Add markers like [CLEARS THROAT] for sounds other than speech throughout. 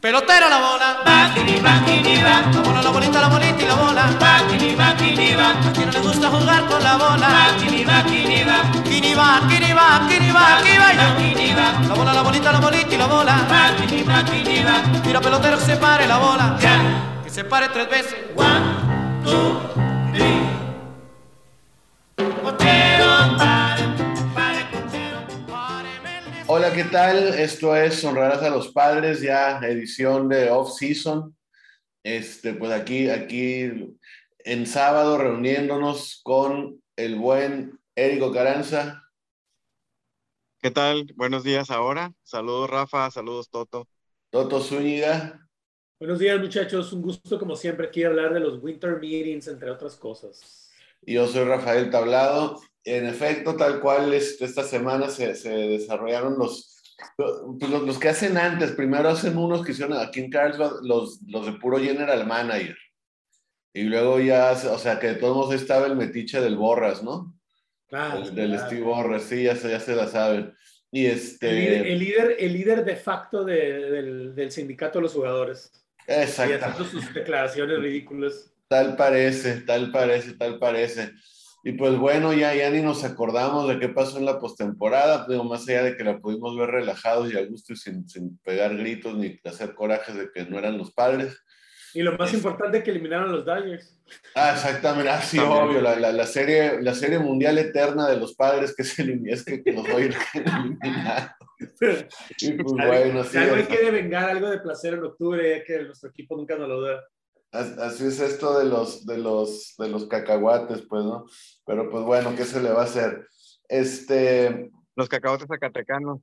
Pelotera la bola. Va, kini, va. La bola, la bolita, la bolita y la bola. Va, kini, va. A quien no le gusta jugar con la bola. Va, kini, va, kini, va. Kini va, kini va, aquí Va. La bola, la bolita, la bolita y la bola. Va, kini, va. Tira pelotero que se pare la bola. Ya. Que se pare tres veces. One, two, Hola, ¿qué tal? Esto es Honrarás a los Padres, ya edición de off-season. Este, pues aquí, aquí en sábado reuniéndonos con el buen Érico Caranza. ¿Qué tal? Buenos días ahora. Saludos Rafa, saludos Toto. Toto Zúñiga Buenos días, muchachos. Un gusto, como siempre, aquí hablar de los Winter Meetings, entre otras cosas. yo soy Rafael Tablado. En efecto, tal cual este, esta semana se, se desarrollaron los, los, los que hacen antes. Primero hacen unos que hicieron aquí en Carlsbad, los, los de puro General Manager. Y luego ya, o sea, que de todos modos estaba el metiche del Borras, ¿no? Ah, El- del claro. Steve Borras, sí, ya se, ya se la saben. Y El este, líder, el líder, el líder de facto de- del, del sindicato de los jugadores. Y exacto, haciendo sus declaraciones ridículas. tal parece, tal parece, tal parece. Y pues bueno, ya, ya ni nos acordamos de qué pasó en la postemporada, digo, más allá de que la pudimos ver relajados y a gusto y sin, sin pegar gritos ni hacer corajes de que no eran los padres. Y lo más Es- importante que eliminaron a los Dodgers. Ah, exactamente, ah, sí, También. obvio, la, la, la serie, la serie mundial eterna de los padres que se es que, que nos va a ir [LAUGHS] eliminando. Y pues bueno, Si sí, algo hay es- que devengar, algo de placer en octubre, ya que nuestro equipo nunca nos lo da. As- Así es esto de los, de los, de los cacahuates, pues, ¿no? Pero pues bueno, ¿qué se le va a hacer? Este, Los cacahuates zacatecanos.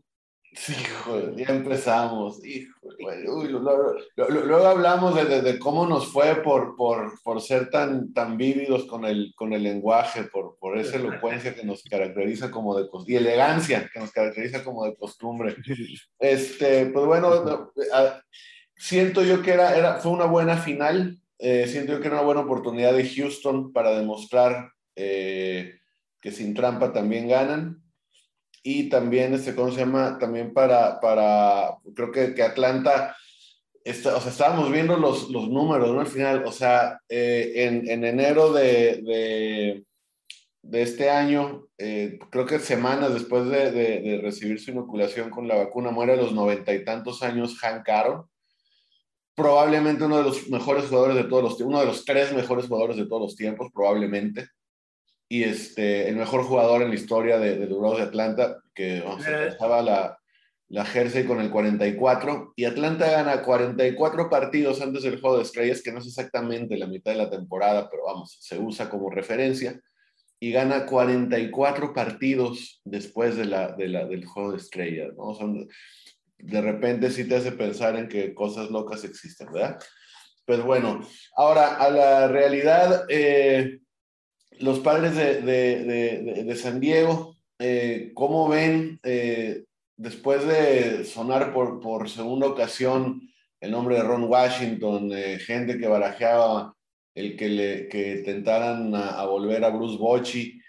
sí, hijo, ya empezamos, hijo, güey, uy, lo- lo- luego hablamos de, de- de cómo nos fue por, por, por ser tan, tan vívidos con el, con el lenguaje, por, por esa elocuencia que nos caracteriza como de costumbre, y elegancia que nos caracteriza como de costumbre. [LAUGHS] Este, pues bueno, no, a- siento yo que era, era, fue una buena final, eh, siento yo que era una buena oportunidad de Houston para demostrar eh, que sin trampa también ganan. Y también, este, ¿cómo se llama? También para, para creo que, que Atlanta, está, o sea, estábamos viendo los, los números, ¿no? Al final, o sea, eh, en, en enero de, de, de este año, eh, creo que semanas después de, de, recibir su inoculación con la vacuna, muere a los noventa y tantos años Hank Aaron, probablemente uno de los mejores jugadores de todos los tiempos, uno de los tres mejores jugadores de todos los tiempos, probablemente, y este, el mejor jugador en la historia de, de los Bravos de Atlanta, que se Eh. alcanzaba la, la jersey con el 44, y Atlanta gana 44 partidos antes del juego de estrellas, que no es exactamente la mitad de la temporada, pero vamos, se usa como referencia y gana 44 partidos después de la, de la, del juego de estrellas, ¿no? Son, de repente sí te hace pensar en que cosas locas existen, ¿verdad? Pues bueno, ahora a la realidad, eh, los padres de, de, de, de- San Diego, eh, ¿cómo ven eh, después de sonar por, por segunda ocasión el nombre de Ron Washington, gente que barajeaba el que, le, que tentaran a, a volver a Bruce Bochy.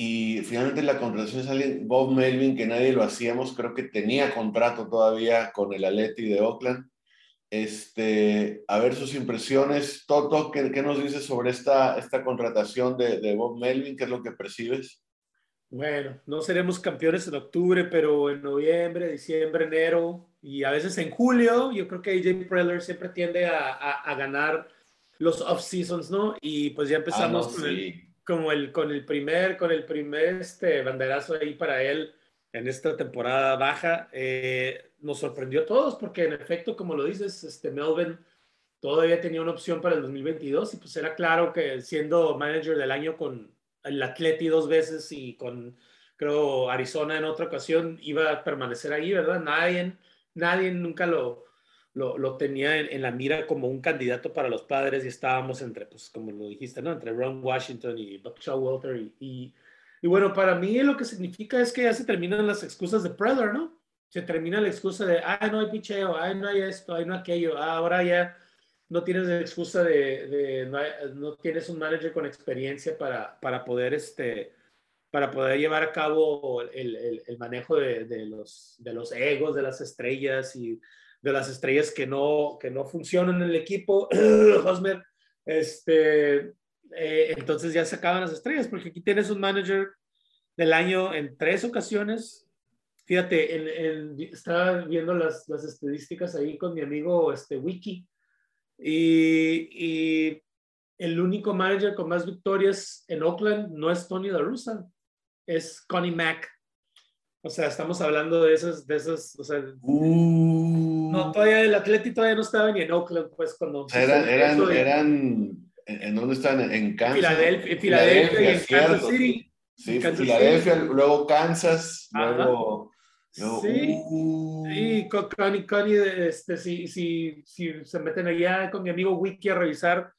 Y finalmente la contratación es alguien, Bob Melvin, que nadie lo hacíamos, creo que tenía contrato todavía con el Atleti de Oakland. Este, a ver sus impresiones. Toto, ¿qué, qué nos dices sobre esta, esta contratación de, de Bob Melvin? ¿Qué es lo que percibes? Bueno, no seremos campeones en octubre, pero en noviembre, diciembre, enero y a veces en julio, yo creo que AJ Preller siempre tiende a, a- a ganar los off-seasons, ¿no? Y pues ya empezamos Ah, no, con, el, sí. Como el, con el primer, con el primer este, banderazo ahí para él en esta temporada baja. Eh, nos sorprendió a todos porque en efecto, como lo dices, este Melvin todavía tenía una opción para el 2022 y pues era claro que siendo manager del año con el Atleti dos veces y con, creo, Arizona en otra ocasión, iba a permanecer ahí, ¿verdad? Nadie, nadie nunca lo, lo, lo tenía en, en la mira como un candidato para los padres y estábamos entre, pues como lo dijiste, ¿no? Entre Ron Washington y Buck Showalter y, y, y bueno, para mí lo que significa es que ya se terminan las excusas de Preller, ¿no? Se termina la excusa de, ah, no hay picheo, ah, no hay esto, ah, no aquello, ah, ahora ya no tienes excusa de, de no, hay- no tienes un manager con experiencia para, para poder este para poder llevar a cabo el, el- el manejo de, de los, de los egos de las estrellas y de las estrellas que no, que no funcionan en el equipo, [CLEARS THROAT] Hosmer, este, eh, entonces ya se acaban las estrellas, porque aquí tienes un manager del año en tres ocasiones. Fíjate, el, el, estaba viendo las, las, estadísticas ahí con mi amigo este, Wiki, y, y, el único manager con más victorias en Oakland no es Tony La Russa, es Connie Mack. O sea, estamos hablando de esas, de esas, o sea, Uh, no, todavía el Atleti todavía no estaba ni en Oakland, pues cuando... sea, eran, eran, eran, ¿en dónde están? En Kansas. Filadelfia, en Filadelfia y en. Kansas City. Sí, Kansas Filadelfia, luego Kansas, Ajá. luego... luego Sí. uh, con Connie, Connie, este, si, si, si se meten allá con mi amigo Wiki a revisar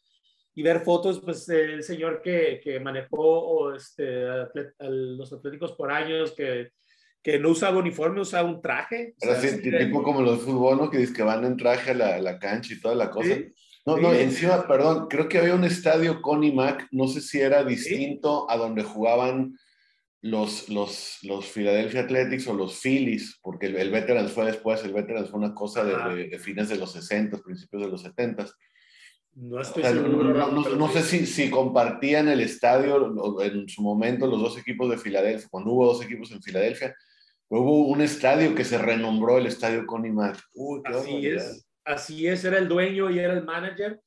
y ver fotos, pues el señor que, que manejó o este, atlet- a los atléticos por años, que, que no usaba uniforme, usaba un traje. O Era sea, así, sí, tipo como los ¿no? Que que van en traje a la, la cancha y toda la cosa. Sí, No, sí. no, encima, perdón, creo que había un estadio Connie Mac, no sé si era distinto a donde jugaban los, los, los Philadelphia Athletics o los Phillies, porque el, el Veterans fue después, el Veterans fue una cosa de, de- de fines de los 60, principios de los 70. no O estoy sea, no, seguro. no- no- no sí. sé si, si compartían el estadio o en su momento los dos equipos de Filadelfia, cuando hubo dos equipos en Filadelfia, hubo un estadio que se renombró el estadio Connie Mac. Uy, qué Así barbaridad. es, así es, era el dueño y era el manager.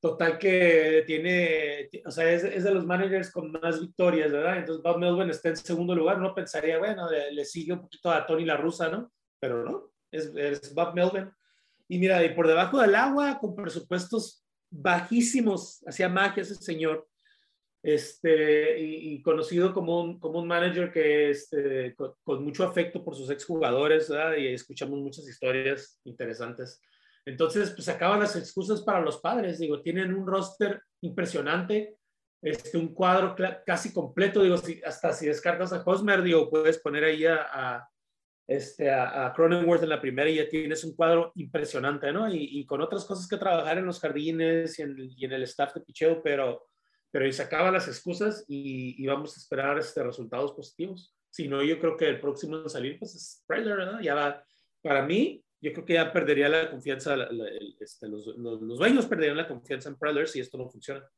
Total que tiene, o sea, es, es de los managers con más victorias, ¿verdad? Entonces Bob Melvin está en segundo lugar, no pensaría, bueno, le, le sigue un poquito a Tony La Russa, ¿no? Pero no, es, es Bob Melvin. Y mira, y por debajo del agua, con presupuestos bajísimos, hacía magia ese señor. Este, y, y conocido como un, como un manager que este, con, con mucho afecto por sus exjugadores, ¿verdad? Y escuchamos muchas historias interesantes. Entonces, pues acaban las excusas para los padres. Digo, tienen un roster impresionante, este, un cuadro casi completo. Digo, si, hasta si descartas a Hosmer, digo, puedes poner ahí a, a, este, a, a Cronenworth en la primera y ya tienes un cuadro impresionante, ¿no? Y, y con otras cosas que trabajar en los jardines y en, y en el staff de picheo, pero, pero se acaban las excusas y, y vamos a esperar este, resultados positivos. Si no, yo creo que el próximo en salir, pues es Preller, ¿verdad? Ya va, para mí, yo creo que ya perdería la confianza, la- la- el- este, los, los, los dueños perderían la confianza en Preller si esto no funciona.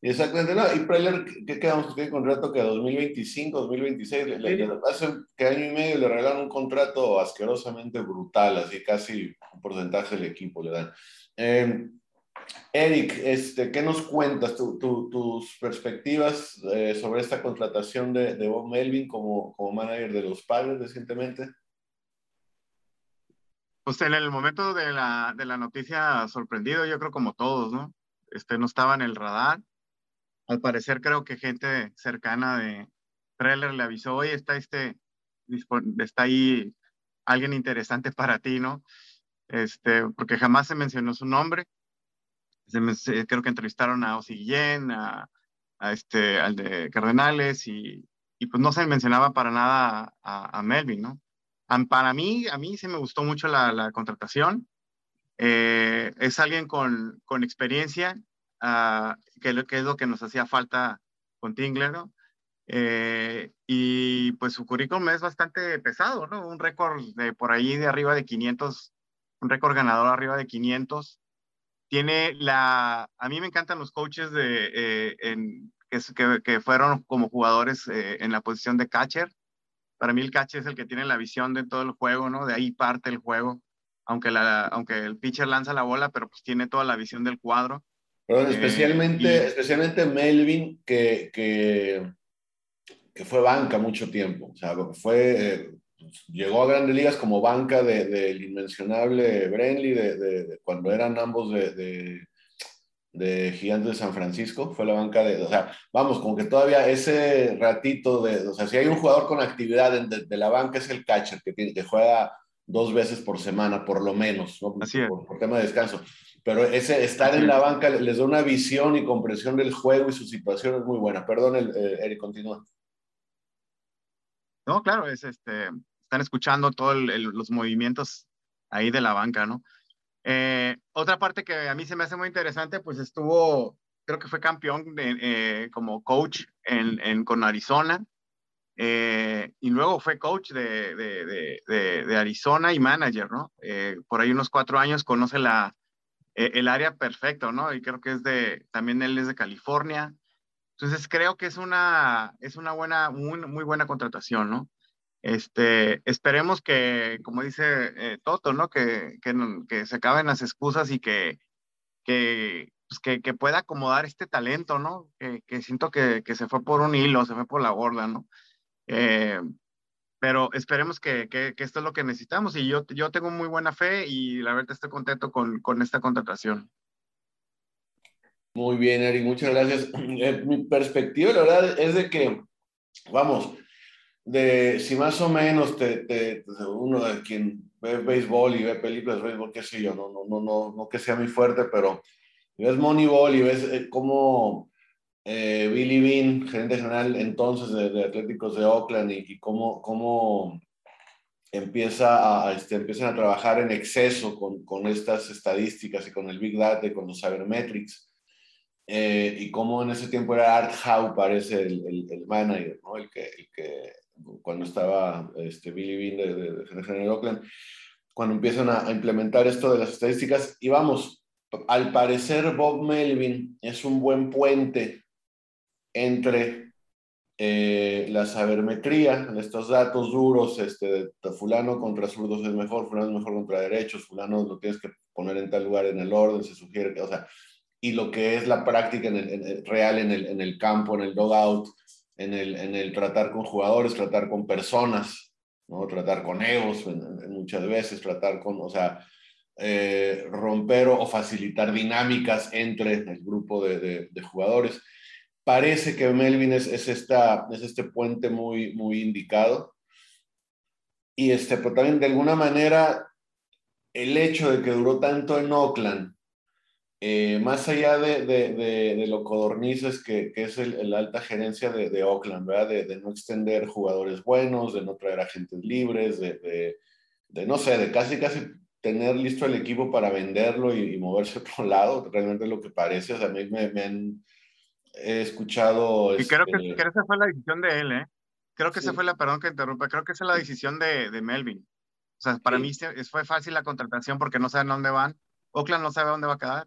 Exactamente, no, y Preller, ¿qué quedamos que contrato que 2025, 2026? Le- le- Sí. hace que año y medio le regalaron un contrato asquerosamente brutal, así casi un porcentaje del equipo le dan. Eh, Eric, este, ¿qué nos cuentas? Tu- tu- tus perspectivas eh, sobre esta contratación de, Bob Melvin como, como manager de los padres recientemente. Pues en el momento de la, de la noticia sorprendido, yo creo como todos, ¿no? Este no estaba en el radar. Al parecer creo que gente cercana de Preller le avisó, oye, está este, está ahí alguien interesante para ti, ¿no? Este, porque jamás se mencionó su nombre. Creo que entrevistaron a Ozzy Guillén, a, a este, al de Cardenales y, y pues no se mencionaba para nada a, a Melvin, ¿no? Para mí, a mí sí me gustó mucho la, la contratación. Eh, es alguien con, con experiencia, ah, que, lo- que es lo que nos hacía falta con Tingler, ¿no? Eh, y pues su currículum es bastante pesado, ¿no? Un récord de por ahí de arriba de 500, un récord ganador arriba de 500. Tiene la, a mí me encantan los coaches de, eh, en, que, que, fueron como jugadores eh, en la posición de catcher. Para mí el catcher es el que tiene la visión de todo el juego, ¿no? De ahí parte el juego. Aunque, la, aunque el pitcher lanza la bola, pero pues tiene toda la visión del cuadro. Perdón, Eh, especialmente, y- especialmente Melvin, que, que, que fue banca mucho tiempo. O sea, fue, llegó a grandes ligas como banca del de, del inmencionable Brenly, de, de, de cuando eran ambos de, de, de Gigantes de San Francisco. Fue la banca de, o sea, vamos, como que todavía ese ratito de, o sea, si hay un jugador con actividad de, de, de la banca es el catcher, que, tiene, que juega dos veces por semana, por lo menos, ¿no? Así es. por, por tema de descanso. Pero ese estar Así en la banca les da una visión y comprensión del juego y su situación es muy buena. Perdón, el, eh, Eric, continúa. No, claro, es este, están escuchando todos los movimientos ahí de la banca, ¿no? Eh, otra parte que a mí se me hace muy interesante, pues estuvo, creo que fue campeón eh, como coach en, con Arizona. Eh, y luego fue coach de, Arizona y manager, ¿no? Por ahí unos cuatro años conoce la, eh, el área perfecto, ¿no? Y creo que es de, también él es de California. Entonces creo que es una, es una buena, muy buena contratación, ¿no? Este, esperemos que, como dice Toto, ¿no? Que, que, que, se acaben las excusas y que, que, pues que, que, pueda acomodar este talento, ¿no? Que, que siento que, que, se fue por un hilo, se fue por la borda, ¿no? Eh, pero esperemos que, que, esto es lo que necesitamos y yo, yo tengo muy buena fe y la verdad estoy contento con, con esta contratación. Muy bien, Eric, muchas gracias. [CLEARS THROAT] Eh, mi perspectiva, la verdad, es de que, vamos, de si más o menos te, te, uno de quien ve béisbol y ve películas de béisbol, qué sé yo, no, no, no, no, no que sea muy fuerte, pero ves Moneyball y ves eh, cómo eh, Billy Bean, gerente general entonces de, Atléticos de Oakland, y, cómo, cómo empieza a, este, empiezan a trabajar en exceso con, con, estas estadísticas y con el Big Data y con los Cybermetrics. Eh, y cómo en ese tiempo era Art Howe, parece el, el, manager, ¿no? el, que, el que cuando estaba este, Billy Bean de, de, general de Oakland, cuando empiezan a, a implementar esto de las estadísticas. Y vamos, al parecer Bob Melvin es un buen puente entre eh, la sabermetría, estos datos duros, este, fulano contra zurdos es mejor, fulano es mejor contra derechos, fulano lo tienes que poner en tal lugar en el orden, se sugiere o sea, y lo que es la práctica en el, real en el, en el campo, en el logout, en el, en el tratar con jugadores, tratar con personas, ¿no? tratar con egos muchas veces, tratar con, o sea, eh, romper o facilitar dinámicas entre el grupo de, de, jugadores parece que Melvin es, es, esta, es este puente muy, muy indicado. Y este, pero también de alguna manera el hecho de que duró tanto en Oakland, eh, más allá de, de, de, lo codornices que, que es el, alta gerencia de, Oakland, ¿verdad? De, no extender jugadores buenos, de no traer agentes libres, de, no sé, de casi, casi tener listo el equipo para venderlo y, moverse a otro [LAUGHS] lado, realmente lo que parece, o sea, a mí me, me han he escuchado... Y creo, que, este esa fue la decisión de él, ¿eh? Creo que esa fue la, perdón que interrumpa, creo que esa es la decisión de, de Melvin. O sea, para mí fue fácil la contratación porque no saben dónde van. Oakland no sabe dónde va a quedar,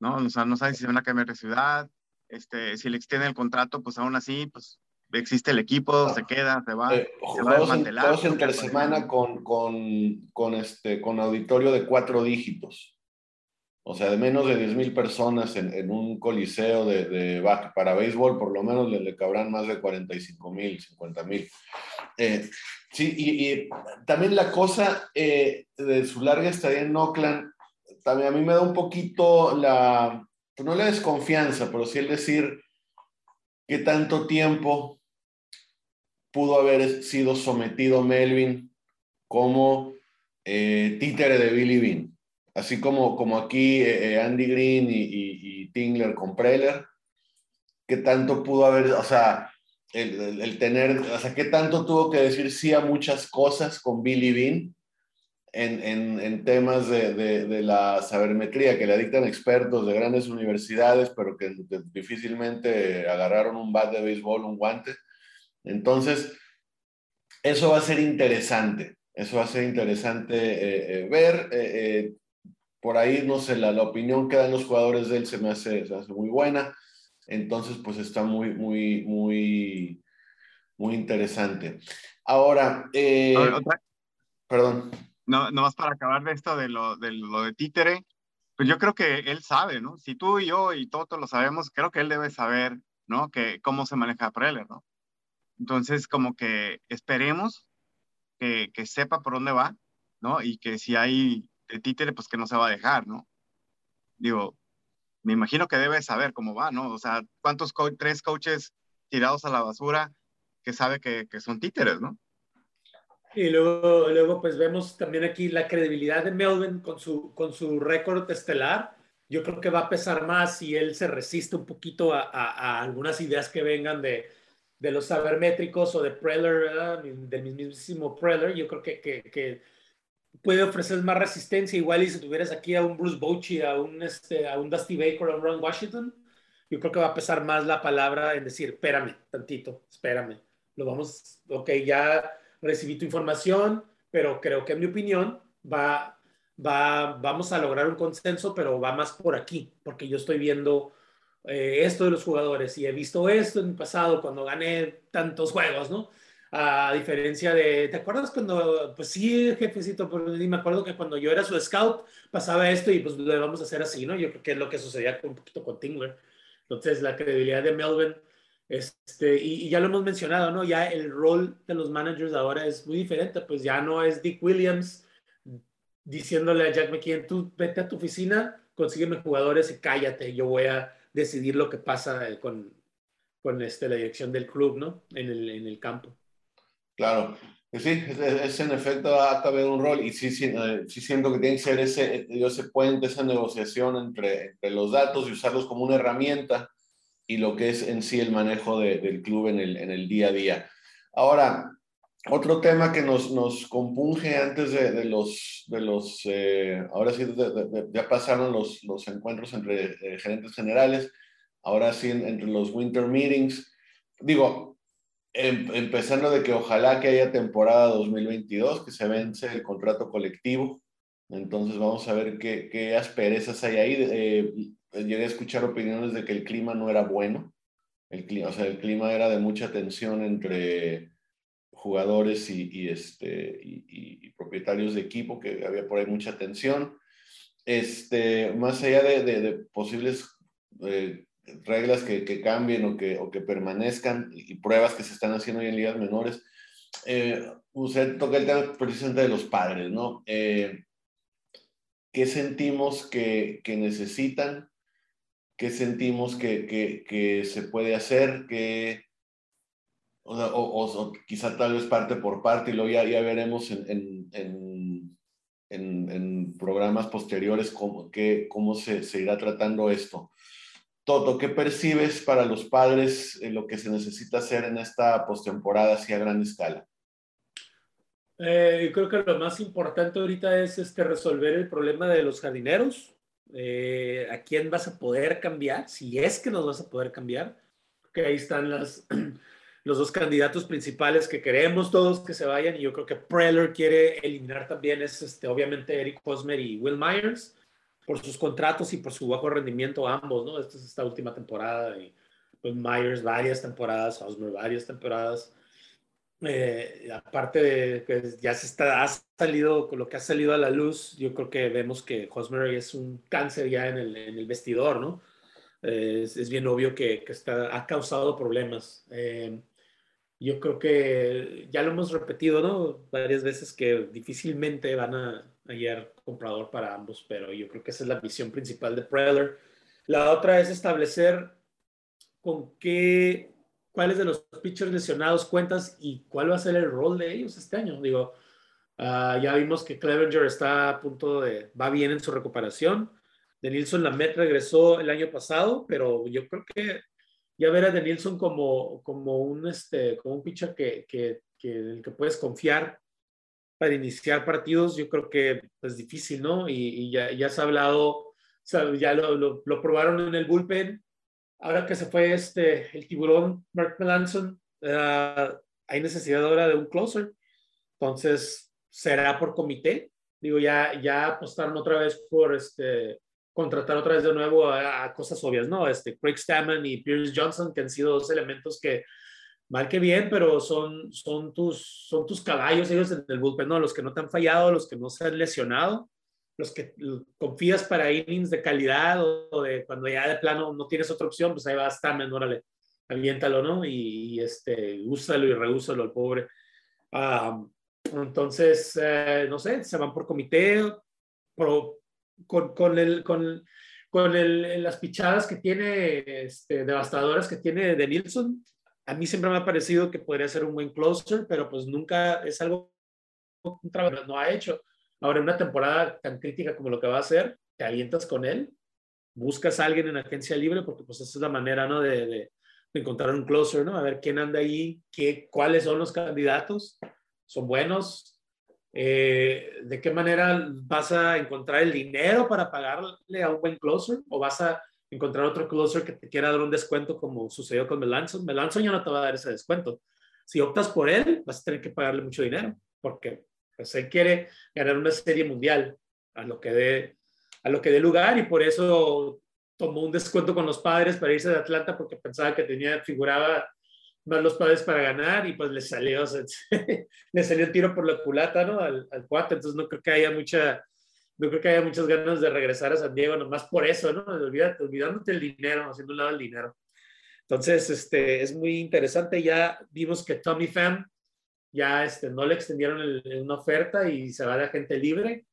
¿no? O sea, no saben si se van a cambiar de ciudad, este, si le extienden el contrato, pues aún así, pues existe el equipo, se queda, se va, eh, se va a desmantelar. Todos entre semana con, con, con, este, con auditorio de cuatro dígitos o sea, de menos de 10.000 personas en, en, un coliseo de, de, para béisbol, por lo menos le, le cabrán más de 45.000, 50.000. Eh, sí, y, y, también la cosa eh, de su larga estadía en Oakland, también a mí me da un poquito la, pues no la desconfianza, pero sí el decir que tanto tiempo pudo haber sido sometido Melvin como eh, títere de Billy Bean. Así como, como aquí eh, eh, Andy Green y, y, Tingler con Preller, ¿qué tanto pudo haber, o sea, el, el, tener, o sea, qué tanto tuvo que decir sí a muchas cosas con Billy Bean en, en, en temas de, de, de, la sabermetría que le dictan expertos de grandes universidades, pero que difícilmente agarraron un bat de béisbol, un guante? Entonces, eso va a ser interesante. Eso va a ser interesante eh, eh, ver. Eh, por ahí, no sé, la, la, opinión que dan los jugadores de él se me hace, se hace muy buena. Entonces, pues está muy, muy, muy, muy interesante. Ahora, eh, perdón. No, no más para acabar de esto de lo, de lo de títere, pues yo creo que él sabe, ¿no? Si tú y yo y todos lo sabemos, creo que él debe saber, ¿no? Que cómo se maneja Preller, ¿no? Entonces, como que esperemos que, que sepa por dónde va, ¿no? Y que si hay de títere, pues que no se va a dejar, ¿no? Digo, me imagino que debe saber cómo va, ¿no? O sea, ¿cuántos tres coaches tirados a la basura que sabe que, que son títeres, ¿no? Y luego, luego, pues vemos también aquí la credibilidad de Melvin con su, con su récord estelar. Yo creo que va a pesar más si él se resiste un poquito a, a, a algunas ideas que vengan de, de los sabermétricos o de Preller, del mismísimo Preller. Yo creo que, que, que puede ofrecer más resistencia, igual y si tuvieras aquí a un Bruce Bochy, a un, este, a un Dusty Baker, a un Ron Washington, yo creo que va a pesar más la palabra en decir, espérame tantito, espérame, lo vamos, ok, ya recibí tu información, pero creo que en mi opinión va, va, vamos a lograr un consenso, pero va más por aquí, porque yo estoy viendo eh, esto de los jugadores y he visto esto en el pasado cuando gané tantos juegos, ¿no? A diferencia de, ¿te acuerdas cuando, pues sí, jefecito, pero me acuerdo que cuando yo era su scout pasaba esto y pues lo vamos a hacer así, ¿no? Yo creo que es lo que sucedía un poquito con Tingler. Entonces, la credibilidad de Melvin, este, y, ya lo hemos mencionado, ¿no? Ya el rol de los managers ahora es muy diferente, pues ya no es Dick Williams diciéndole a Jack McKeon, tú vete a tu oficina, consígueme jugadores y cállate, yo voy a decidir lo que pasa con, con este, la dirección del club, ¿no? En el, en el campo. Claro, sí, es, es en efecto hasta ver un rol y sí, sí, eh, sí, siento que tiene que ser ese, ese puente, esa negociación entre, entre, los datos y usarlos como una herramienta y lo que es en sí el manejo de, del club en el, en el día a día. Ahora, otro tema que nos, nos compunge antes de, de los, de los eh, ahora sí, de, ya pasaron los, los encuentros entre eh, gerentes generales, ahora sí entre los winter meetings. Digo, em, empezando de que ojalá que haya temporada 2022, que se vence el contrato colectivo. Entonces vamos a ver qué, qué asperezas hay ahí. Eh, llegué a escuchar opiniones de que el clima no era bueno. El clima, o sea, el clima era de mucha tensión entre jugadores y, y este, y, y, propietarios de equipo, que había por ahí mucha tensión. Este, más allá de, de, de posibles eh, reglas que, que, cambien o que, o que permanezcan y pruebas que se están haciendo hoy en ligas menores, eh, usted toca el tema precisamente de los padres, ¿no? Eh, ¿Qué sentimos que, que necesitan? ¿Qué sentimos que, que, que se puede hacer? ¿Qué, o, o, o, quizá tal vez parte por parte y luego ya, ya veremos en, en, en, en, programas posteriores cómo, que, cómo se, se, irá tratando esto. Toto, ¿qué percibes para los padres en lo que se necesita hacer en esta postemporada así a gran escala? Eh, yo creo que lo más importante ahorita es este, resolver el problema de los jardineros. Eh, ¿A quién vas a poder cambiar? Si es que nos vas a poder cambiar. Que ahí están las, [CLEARS THROAT] los dos candidatos principales que queremos todos que se vayan y yo creo que Preller quiere eliminar también es este, obviamente Eric Hosmer y Will Myers por sus contratos y por su bajo rendimiento ambos, ¿no? Esta es esta última temporada y pues Myers varias temporadas, Hosmer varias temporadas. Eh, aparte de que ya se está, ha salido, con lo que ha salido a la luz, yo creo que vemos que Hosmer es un cáncer ya en el, en el vestidor, ¿no? Eh, es, es, bien obvio que, que está, ha causado problemas. Eh, yo creo que ya lo hemos repetido, ¿no? Varias veces que difícilmente van a hallar comprador para ambos, pero yo creo que esa es la misión principal de Preller. La otra es establecer con qué, cuáles de los pitchers lesionados cuentas y cuál va a ser el rol de ellos este año. Digo, uh, ya vimos que Clevenger está a punto de, va bien en su recuperación. De Nilsson Lamet regresó el año pasado, pero yo creo que ya ver a Denilson como, como, un, este, como un pitcher que, que, que, el que puedes confiar para iniciar partidos, yo creo que es difícil, ¿no? Y, y ya, ya, se ha hablado, ya lo, lo, lo, probaron en el bullpen. Ahora que se fue este, el tiburón, Mark Melanson, uh, hay necesidad ahora de un closer. Entonces, será por comité. Digo, ya, ya apostaron otra vez por este, contratar otra vez de nuevo a, a, cosas obvias, ¿no? Este, Craig Stammen y Pierce Johnson, que han sido dos elementos que, mal que bien, pero son, son, tus, son tus caballos ellos en el bullpen, ¿no? Los que no te han fallado, los que no se han lesionado, los que confías para innings de calidad o, de cuando ya de plano no tienes otra opción, pues ahí va Stammen, órale, aviéntalo, ¿no? Y, y este, úsalo y reúsalo al pobre. Um, entonces, eh, no sé, se van por comité, con, con, el, con, con el, las pichadas que tiene, este, devastadoras que tiene de Nilsson, a mí siempre me ha parecido que podría ser un buen closer, pero pues nunca es algo un trabajo no ha hecho. Ahora, en una temporada tan crítica como lo que va a hacer, te alientas con él, buscas a alguien en agencia libre, porque pues esa es la manera, ¿no? De, de, de encontrar un closer, ¿no? A ver quién anda ahí, qué, cuáles son los candidatos, son buenos, eh, ¿de qué manera vas a encontrar el dinero para pagarle a un buen closer? ¿O vas a encontrar otro closer que te quiera dar un descuento como sucedió con Melanson? Melanson ya no te va a dar ese descuento. Si optas por él, vas a tener que pagarle mucho dinero, porque pues, él quiere ganar una serie mundial a lo que dé a lo que dé lugar y por eso tomó un descuento con los padres para irse de Atlanta porque pensaba que tenía figuraba más los padres para ganar y pues le salió [LAUGHS] le salió el tiro por la culata no al, al cuate. Entonces no creo que haya mucha no creo que haya muchas ganas de regresar a San Diego nomás por eso no olvídate olvidándote el dinero haciendo un lado el dinero. Entonces este es muy interesante. Ya vimos que Tommy Pham ya este, no le extendieron el, una oferta y se va de agente libre.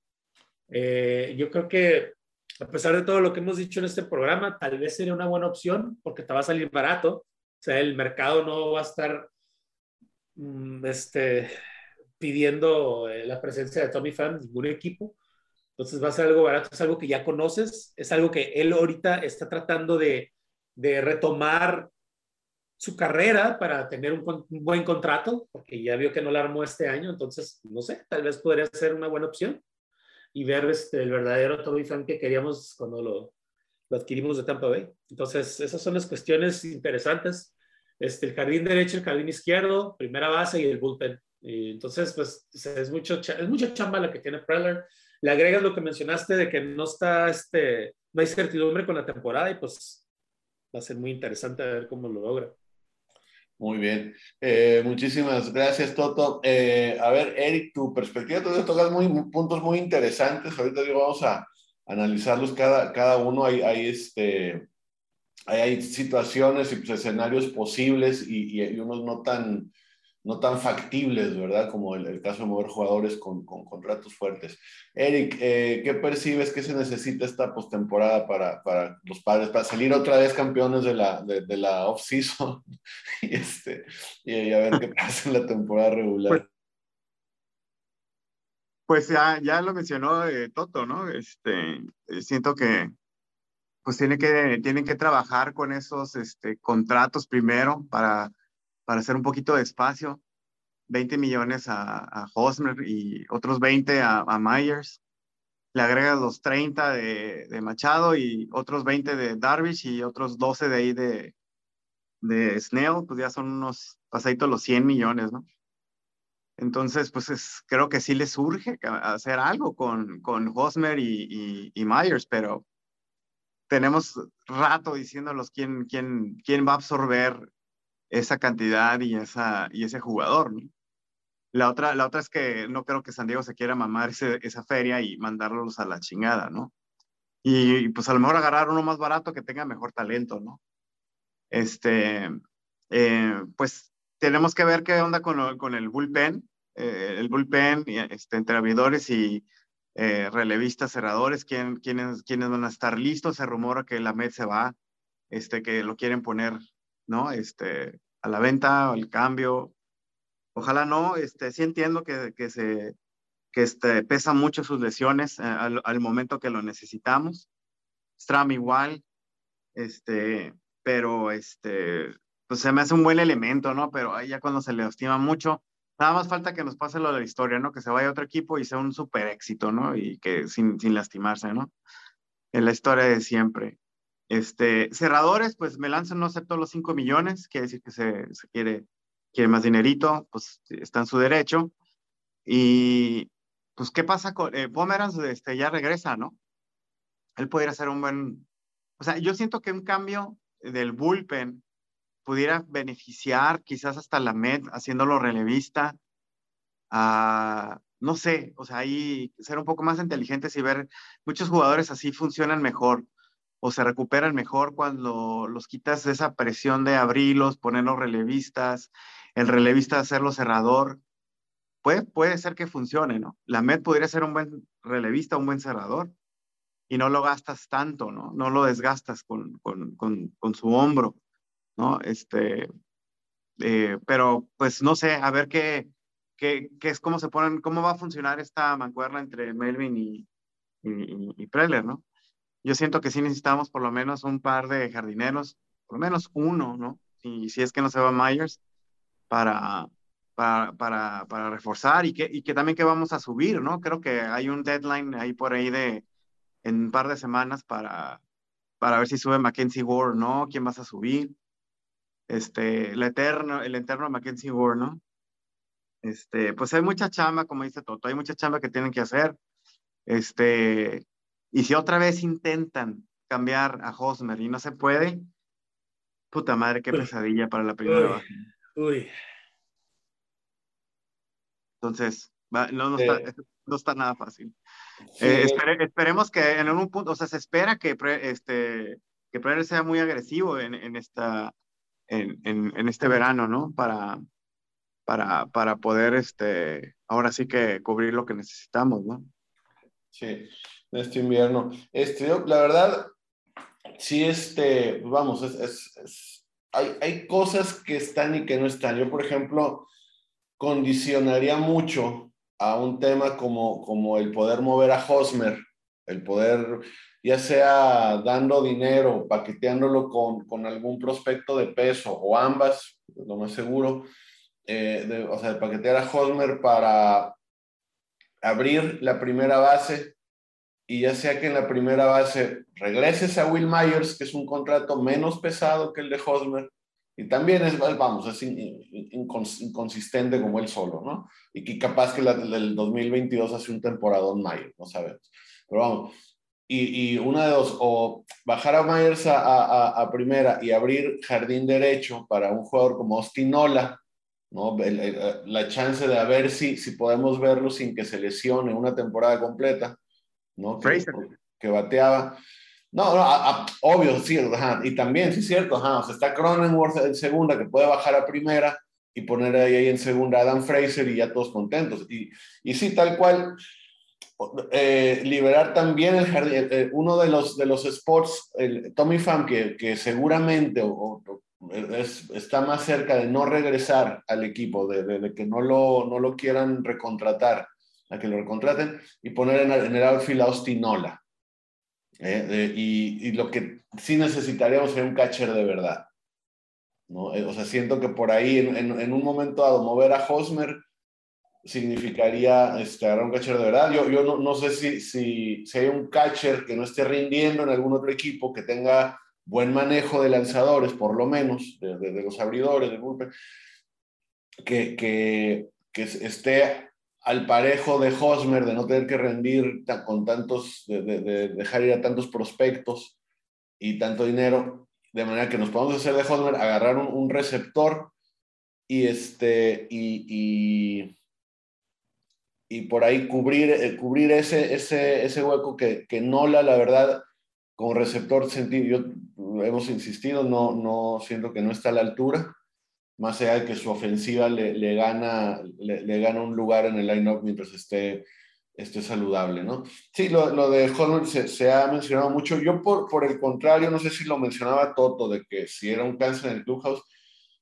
Eh, yo creo que a pesar de todo lo que hemos dicho en este programa, tal vez sería una buena opción porque te va a salir barato. O sea, el mercado no va a estar mm, este, pidiendo eh, la presencia de Tommy Pham, ningún equipo. Entonces va a ser algo barato, es algo que ya conoces, es algo que él ahorita está tratando de, de retomar su carrera para tener un, buen contrato, porque ya vio que no la armó este año, entonces, no sé, tal vez podría ser una buena opción y ver este, el verdadero Tommy Fan que queríamos cuando lo, lo, adquirimos de Tampa Bay. Entonces, esas son las cuestiones interesantes. Este, el jardín derecho, el jardín izquierdo, primera base y el bullpen. Y entonces, pues, es, mucho, es mucha chamba la que tiene Preller. Le agregas lo que mencionaste de que no está, este, no hay certidumbre con la temporada y pues va a ser muy interesante ver cómo lo logra. Muy bien. Eh, muchísimas gracias, Toto. Eh, a ver, Eric, tu perspectiva, tú tocas muy, puntos muy interesantes. Ahorita digo, vamos a analizarlos cada, cada uno. Hay, hay, este, hay, situaciones y pues, escenarios posibles y, y, unos no tan, no tan factibles, ¿verdad? Como el, caso de mover jugadores con, con contratos fuertes. Eric, eh, ¿qué percibes que se necesita esta postemporada para, para los padres, para salir otra vez campeones de la, de, de la off-season [LAUGHS] y, este, y, a ver qué [LAUGHS] pasa en la temporada regular? Pues, pues ya, ya lo mencionó eh, Toto, ¿no? Este, eh, siento que pues tiene que, tienen que trabajar con esos este, contratos primero para para hacer un poquito de espacio. 20 millones a, Hosmer y otros 20 a, Myers. Le agregas los 30 de, Machado y otros 20 de Darvish y otros 12 de ahí de, de Snell, pues ya son unos pasaditos los 100 millones, ¿no? Entonces, pues es, creo que sí les urge hacer algo con, con Hosmer y, y, y Myers, pero tenemos rato diciéndolos quién, quién, quién va a absorber esa cantidad y, esa, y ese jugador. ¿no? La, otra, la otra es que no creo que San Diego se quiera mamar esa feria y mandarlos a la chingada, ¿no? Y, pues a lo mejor agarrar uno más barato que tenga mejor talento, ¿no? Este, eh, pues tenemos que ver qué onda con, con el bullpen, eh, el bullpen este, entre abridores y eh, relevistas cerradores, ¿quién, quiénes, quiénes van a estar listos. Se rumora que la Med se va, este, que lo quieren poner ¿no? Este, a la venta, al cambio. Ojalá no, este, sí entiendo que, que se, que este, pesa mucho sus lesiones eh, al, momento que lo necesitamos. Stram igual, este, pero este, pues se me hace un buen elemento, ¿no? Pero ya cuando se le estima mucho, nada más falta que nos pase lo de la historia, ¿no? Que se vaya a otro equipo y sea un super éxito, ¿no? Y que sin, sin lastimarse, ¿no? En la historia de siempre. Este, cerradores, pues me lanzan, no acepto los 5 millones, quiere decir que se, quiere, quiere más dinerito, pues está en su derecho. Y pues, ¿qué pasa con eh, Pomeranz? Este, ya regresa, ¿no? Él pudiera ser un buen, o sea, yo siento que un cambio del bullpen pudiera beneficiar quizás hasta la Med haciéndolo relevista. No sé, o sea, ahí ser un poco más inteligentes y ver, muchos jugadores así funcionan mejor o se recuperan mejor cuando los quitas esa presión de abrirlos, ponerlos relevistas, el relevista hacerlo cerrador. Puede, puede ser que funcione, ¿no? La MED podría ser un buen relevista, un buen cerrador, y no lo gastas tanto, ¿no? No lo desgastas con, con, con, con su hombro, ¿no? Este, eh, pero pues no sé, a ver qué, qué, qué, es, cómo se ponen, cómo va a funcionar esta mancuerna entre Melvin y, y, y Preller, ¿no? Yo siento que sí necesitamos por lo menos un par de jardineros, por lo menos uno, ¿no? Y si es que no se va Myers, para, para, para, para reforzar y que, y que también que vamos a subir, ¿no? Creo que hay un deadline ahí por ahí de en un par de semanas para, para ver si sube Mackenzie Ward, ¿no? ¿Quién vas a subir? este, el eterno, el eterno Mackenzie Gore, ¿no? Este, pues hay mucha chamba, como dice Toto, hay mucha chamba que tienen que hacer. Este, y si otra vez intentan cambiar a Hosmer y no se puede, puta madre, qué pesadilla para la primera Uy. Uy, Entonces, va- no, está, no está nada fácil. Sí, Eh, espere- esperemos que en algún punto, o sea, se espera que, Pre- este, que sea muy agresivo en, en esta, en, en, en este verano, ¿no? Para, para, para poder, este, ahora sí que cubrir lo que necesitamos, ¿no? Sí, este invierno. Este, la verdad, sí, este, vamos, es, es- es- hay, hay cosas que están y que no están. Yo, por ejemplo, condicionaría mucho a un tema como, como el poder mover a Hosmer, el poder, ya sea dando dinero, paqueteándolo con, con algún prospecto de peso o ambas, lo más seguro, eh, o sea, de paquetear a Hosmer para abrir la primera base y ya sea que en la primera base regreses a Will Myers, que es un contrato menos pesado que el de Hosmer, y también es, vamos, es in- in- incons- inconsistente como él solo, ¿no? Y que capaz que la del 2022 hace un temporadón Myers, no sabemos. Pero vamos, y, una de dos, o bajar a Myers a, primera y abrir jardín derecho para un jugador como Austin Nola, ¿no? El- el- la chance de a ver si, si podemos verlo sin que se lesione una temporada completa, ¿no? Que, Fraser. que bateaba. No, no, a- a- obvio, sí, ajá, y también, sí es cierto, ajá, o sea, está Cronenworth en segunda, que puede bajar a primera y poner ahí, ahí en segunda a Adam Fraser y ya todos contentos. Y, y sí, tal cual, eh, liberar también el jardín, eh, eh, uno de los, de los spots, el Tommy Pham, que, que seguramente o- o- es- está más cerca de no regresar al equipo, de, de- de que no lo, no lo quieran recontratar, a que lo recontraten, y poner en, el- en el outfield a Austin. Eh, de- y, y lo que sí necesitaríamos sería un catcher de verdad. ¿no? Eh, o sea, siento que por ahí, en, en- en un momento dado, mover a Hosmer significaría este, agarrar un catcher de verdad. Yo, yo no, no sé si, si, si hay un catcher que no esté rindiendo en algún otro equipo, que tenga buen manejo de lanzadores, por lo menos, de, de- de los abridores, del bullpen, que, que, que esté al parejo de Hosmer, de no tener que rendir con tantos, de, de- de dejar ir a tantos prospectos y tanto dinero, de manera que nos podamos hacer de Hosmer, agarrar un, un receptor y este y, y, y por ahí cubrir, eh, cubrir ese, ese, ese hueco que, que Nola, la verdad, con receptor sentido, yo hemos insistido, no, no siento que no está a la altura, más allá de que su ofensiva le, le gana, le, le gana un lugar en el line-up mientras esté, esté saludable, ¿no? Sí, lo, lo de Holman se, se, ha mencionado mucho. Yo, por, por el contrario, no sé si lo mencionaba Toto, de que si era un cáncer en el clubhouse.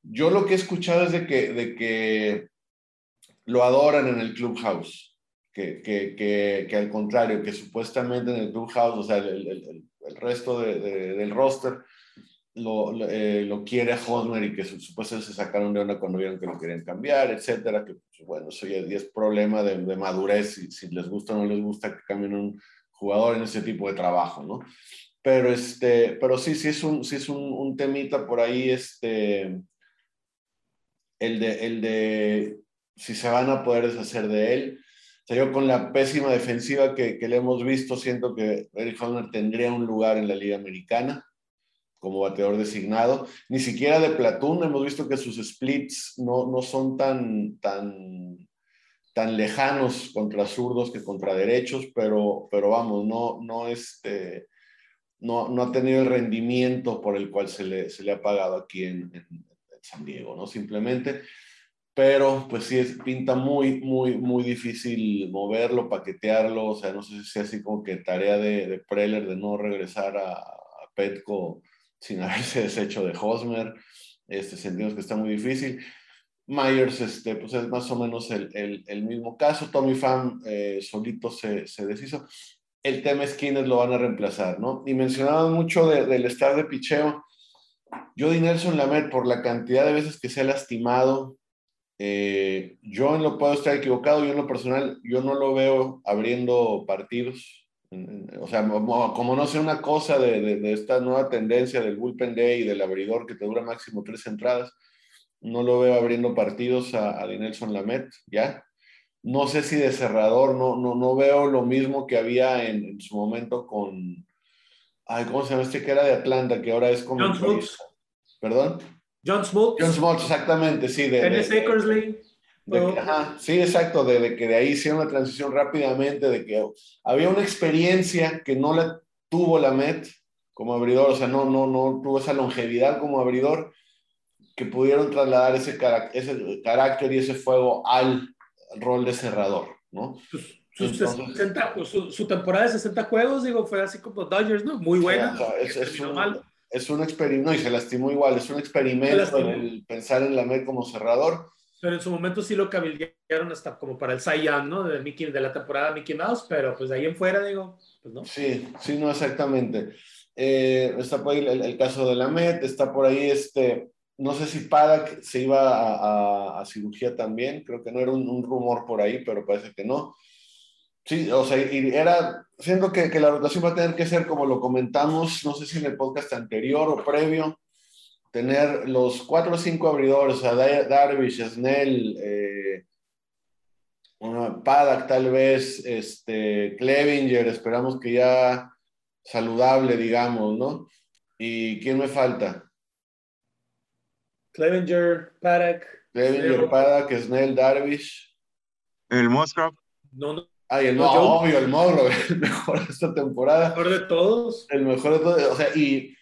Yo lo que he escuchado es de que, de que lo adoran en el clubhouse, que, que, que, que al contrario, que supuestamente en el clubhouse, o sea, el, el, el, el resto de, de, del roster lo, eh, lo, quiere Hosmer y que supuestamente se sacaron de onda cuando vieron que lo querían cambiar, etcétera, que pues, bueno, eso ya, es problema de, de madurez, si, si, les gusta o no les gusta que cambien un jugador en ese tipo de trabajo, ¿no? Pero, este, pero sí, sí es un, sí es un, un temita por ahí, este, el de, el de si se van a poder deshacer de él. O sea, yo con la pésima defensiva que, que le hemos visto, siento que Eric Hosmer tendría un lugar en la Liga Americana como bateador designado. Ni siquiera de platoon, hemos visto que sus splits no, no son tan, tan, tan lejanos contra zurdos que contra derechos, pero, pero vamos, no, no, este, no, no ha tenido el rendimiento por el cual se le, se le ha pagado aquí en, en San Diego, ¿no? Simplemente pero pues sí, es, pinta muy, muy, muy difícil moverlo, paquetearlo, o sea, no sé si sea así como que tarea de, de Preller de no regresar a, Petco sin [LAUGHS] haberse deshecho de Hosmer, este, sentimos que está muy difícil. Myers, este, pues es más o menos el, el, mismo caso, Tommy Pham eh, solito se, se, deshizo. El tema es quiénes lo van a reemplazar, ¿no? Y mencionaban mucho de, del estar de picheo. Jody Nelson Lamet, por la cantidad de veces que se ha lastimado, eh, yo en lo puedo estar equivocado, yo en lo personal, yo no lo veo abriendo partidos O sea, como, no sea una cosa de, de- de esta nueva tendencia del bullpen day y del abridor que te dura máximo tres entradas, no lo veo abriendo partidos a, a Dinelson Lamet, ¿ya? No sé si de cerrador, no, no, no veo lo mismo que había en, en su momento con, ay, ¿cómo se llama este que era de Atlanta, que ahora es como... John Smoltz. ¿Perdón? John Smoltz, John Smoltz, exactamente, sí. De, de- Dennis Eckersley. que- ajá, sí, exacto, de, de que de ahí hicieron la transición rápidamente, de que había una experiencia que no la tuvo la Met como abridor, o sea, no, no, no tuvo esa longevidad como abridor, que pudieron trasladar ese, carac- ese carácter y ese fuego al rol de cerrador, ¿no? Sus Entonces- 60 su, su temporada de 60 juegos, digo, fue así como Dodgers, ¿no? Muy buena. Sea, es, es terminó un. Es un experimento, y se lastimó igual, es un experimento el pensar en la Met como cerrador. Pero en su momento sí lo cabildearon hasta como para el Young, ¿no? De, Mickey, de la temporada Mickey Mouse, pero pues de ahí en fuera, digo, pues no. Sí, sí, no, exactamente. Eh, está por ahí el, el caso de la Met, está por ahí este, no sé si Paddock se iba a, a- a cirugía también, creo que no era un, un rumor por ahí, pero parece que no. Sí, o sea, y era, siendo que, que la rotación va a tener que ser como lo comentamos, no sé si en el podcast anterior o previo, tener los cuatro o cinco abridores, o sea, Dar- Darvish, Snell, eh, bueno, Paddock tal vez, este, Clevinger, esperamos que ya saludable, digamos, ¿no? ¿Y quién me falta? Clevenger, Paddock. Clevinger. Paddock, Snell, Darvish. El Musgrove. No, no, Ay, el, No, obvio, el Mogro, [LAUGHS] el mejor de esta temporada. mejor de todos. El mejor de todos, o sea, y,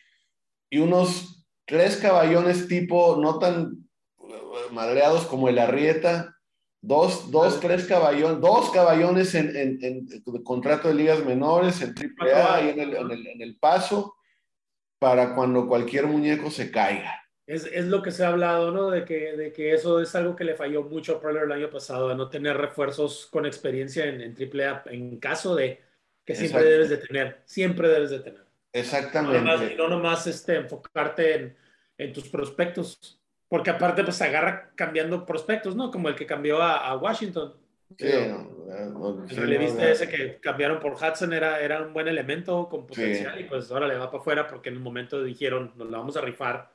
y unos tres caballones tipo, no tan eh, madreados como el Arrieta, dos, dos, tres caballones, dos caballones en, en, en contrato de ligas menores, en AAA y el, en, el, en el paso, para cuando cualquier muñeco se caiga. Es, es lo que se ha hablado, ¿no? De que, de que eso es algo que le falló mucho a Preller el año pasado, de no tener refuerzos con experiencia en, en AAA, en caso de que siempre debes de tener, siempre debes de tener. Exactamente. no nomás, este, enfocarte en, en tus prospectos, porque aparte pues agarra cambiando prospectos, ¿no? Como el que cambió a, a Washington. Sí, no, El relevista no, ese que cambiaron por Hudson era, era un buen elemento con potencial Sí. y pues ahora le va para afuera porque en un momento dijeron, nos la vamos a rifar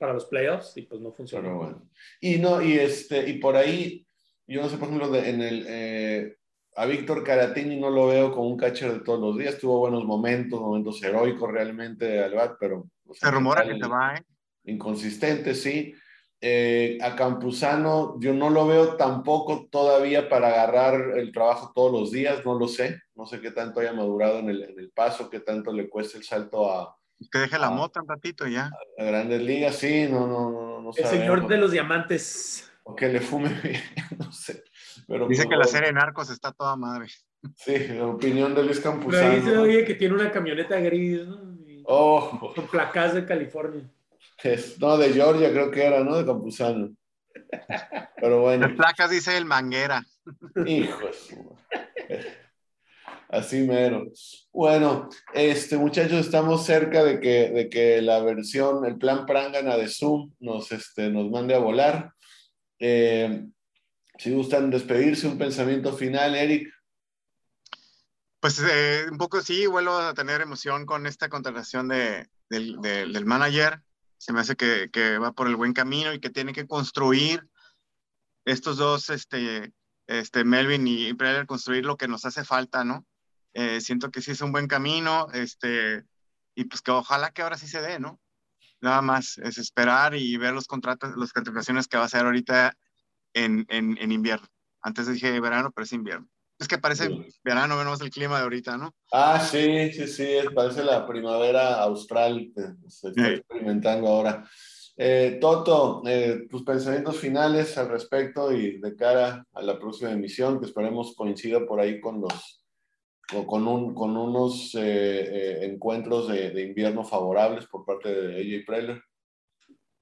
para los playoffs y pues no funcionó. Pero bueno. Y no, y este, y por ahí, yo no sé, por ejemplo, de- en el eh, a Víctor Caratini no lo veo como un catcher de todos los días. Tuvo buenos momentos, momentos heroicos realmente al bat, pero o sea, Se rumora que se va, ¿eh? inconsistente, sí. Eh, a Campuzano, yo no lo veo tampoco todavía para agarrar el trabajo todos los días, no lo sé. No sé qué tanto haya madurado en el, en el paso, qué tanto le cueste el salto a, Que deje la Ah. mota un ratito y ya. a grandes ligas. Sí, no, no, no, no El señor de los diamantes. O que le fume [LAUGHS] bien, no sé. Pero Dice pues, que la serie de Narcos está toda madre. Sí, la opinión de Luis Pero ahí se Campuzano. oye que tiene una camioneta gris, ¿no? Y- Oh, Con placas de California. es- no, de Georgia creo que era, ¿no? De Campuzano. Pero bueno, Las placas dice el Manguera. hijo de su madre. Así mero. Bueno, este, muchachos, estamos cerca de que, de que la versión, el plan Prangana de Zoom nos, este, nos mande a volar. Eh, si gustan despedirse, un pensamiento final, Eric. Pues eh, un poco sí, vuelvo a tener emoción con esta contratación de, del, del- del manager. Se me hace que, que va por el buen camino y que tiene que construir estos dos, este, este Melvin y Preller, construir lo que nos hace falta, ¿no? Eh, siento que sí es un buen camino, este, y pues que ojalá que ahora sí se dé, ¿no? Nada más es esperar y ver los contratos, las contrataciones que va a hacer ahorita en, en, en invierno. Antes dije verano, pero es invierno. Es que parece Sí. verano, vemos el clima de ahorita, ¿no? Ah, sí, sí, sí, parece la primavera austral que se está Sí. experimentando ahora. Eh, Toto, eh, tus pensamientos finales al respecto y de cara a la próxima emisión, que esperemos coincida por ahí con los con, un- con unos eh, eh, encuentros de, de invierno favorables por parte de AJ Preller.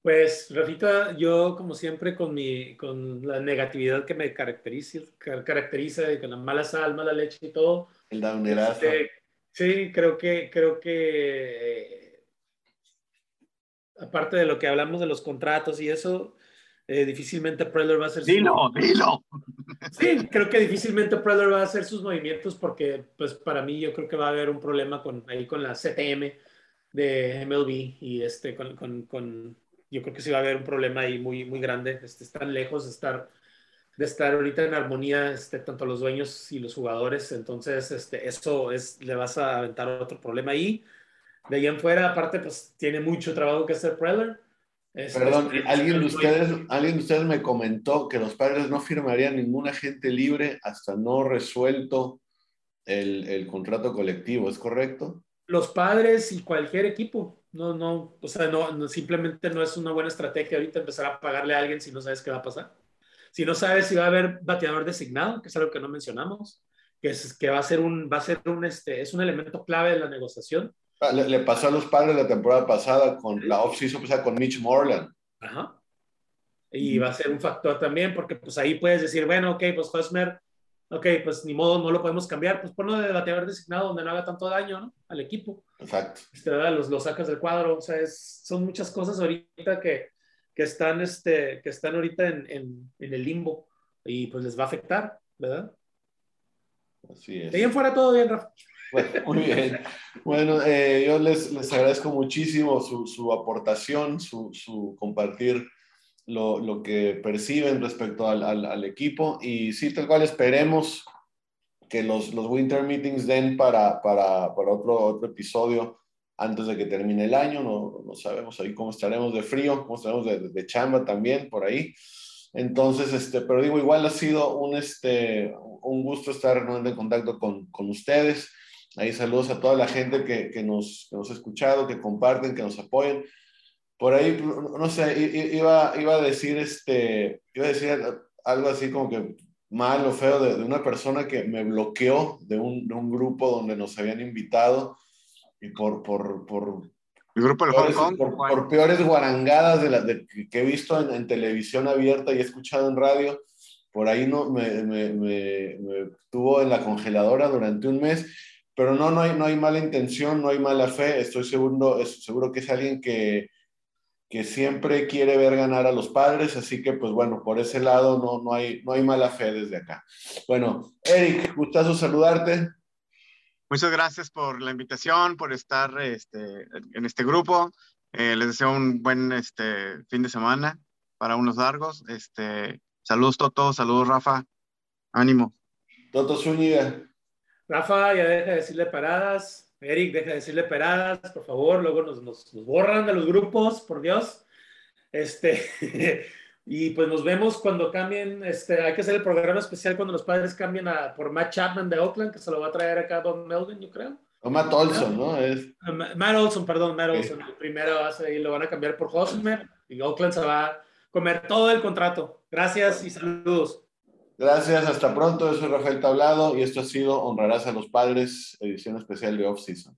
Pues, Rafita, yo como siempre con mi, con la negatividad que me caracteriza, car- caracteriza y con la mala sal, mala leche y todo, El downerazo. Este, sí, creo que, creo que eh, aparte de lo que hablamos de los contratos y eso, Eh, difícilmente Preller va a hacer su- Dilo, dilo. Sí, creo que difícilmente Preller va a hacer sus movimientos porque, pues, para mí yo creo que va a haber un problema con, ahí con la CTM de MLB y este, con, con, con- yo creo que sí va a haber un problema ahí muy, muy grande. Este, están lejos de estar, de estar ahorita en armonía, este, tanto los dueños y los jugadores. Entonces, este, eso es, le vas a aventar otro problema ahí. De ahí en fuera, aparte, pues, tiene mucho trabajo que hacer Preller. Perdón, alguien de ustedes, alguien de ustedes me comentó que los padres no firmarían ningún agente libre hasta no resuelto el, el contrato colectivo, ¿es correcto? los padres y cualquier equipo. No, no, o sea, no, no, simplemente no es una buena estrategia ahorita empezar a pagarle a alguien si no sabes qué va a pasar. Si no sabes si va a haber bateador designado, que es algo que no mencionamos, que es que va a ser un, va a ser un, este, es un elemento clave de la negociación. Ah, Le, le pasó a los padres la temporada pasada con la off-season con Mitch Moreland. Ajá. Y va a ser un factor también, porque pues ahí puedes decir, bueno, ok, pues Hosmer, ok, pues ni modo, no lo podemos cambiar, pues ponlo de bateador designado donde no haga tanto daño, ¿no? Al equipo. Exacto. Este. Los, los sacas del cuadro, o sea, es, son muchas cosas ahorita que, que están, este, que están ahorita en, en, en el limbo y pues les va a afectar, ¿verdad? Así es. De ahí en fuera todo bien, Rafa. Bueno, [LAUGHS] muy bien. Bueno, eh, yo les, les agradezco muchísimo su, su aportación, su, su compartir lo, lo, que perciben respecto al, al, al, equipo. Y sí, tal cual esperemos que los, los Winter Meetings den para, para, para otro, otro episodio antes de que termine el año. No, no sabemos ahí cómo estaremos de frío, cómo estaremos de, de chamba también por ahí. Entonces, este, pero digo, igual ha sido un, este, un gusto estar en contacto con, con ustedes. Ahí saludos a toda la gente que, que, nos, que nos ha escuchado, que comparten, que nos apoyen. Por ahí, no sé, iba, iba a decir, este, iba a decir algo así como que mal o feo de, de una persona que me bloqueó de un, de un, grupo donde nos habían invitado y por, por, por el grupo del peores, Hong Kong. Por, por, peores guarangadas de la, de, que he visto en, en, televisión abierta y he escuchado en radio, por ahí no, me, me, me, me, tuvo en la congeladora durante un mes, pero no, no hay, no hay mala intención, no hay mala fe, estoy seguro, seguro que es alguien que, que siempre quiere ver ganar a los padres, así que pues bueno, por ese lado no, no, hay, no hay mala fe desde acá. Bueno, Eric, gustazo saludarte. Muchas gracias por la invitación, por estar este, en este grupo. Eh, les deseo un buen este, fin de semana para unos largos. Este, saludos Toto, saludos Rafa, ánimo. Toto Zúñiga. Rafa, ya deja de decirle paradas. Eric, deja de decirle paradas, por favor. Luego nos, nos, nos borran de los grupos, por Dios. Este, [LAUGHS] y pues nos vemos cuando cambien. Este, hay que hacer el programa especial cuando los padres cambien a, por Matt Chapman de Oakland, que se lo va a traer acá Don Melvin, yo creo. O Matt Olson, ¿no? Es... Uh, Matt Olson, perdón, Matt. Olson. El primero y lo van a cambiar por Hosmer y Oakland se va a comer todo el contrato. Gracias y saludos. Gracias, hasta pronto. Yo soy Rafael Tablado y esto ha sido Honrarás a los Padres, edición especial de Off Season.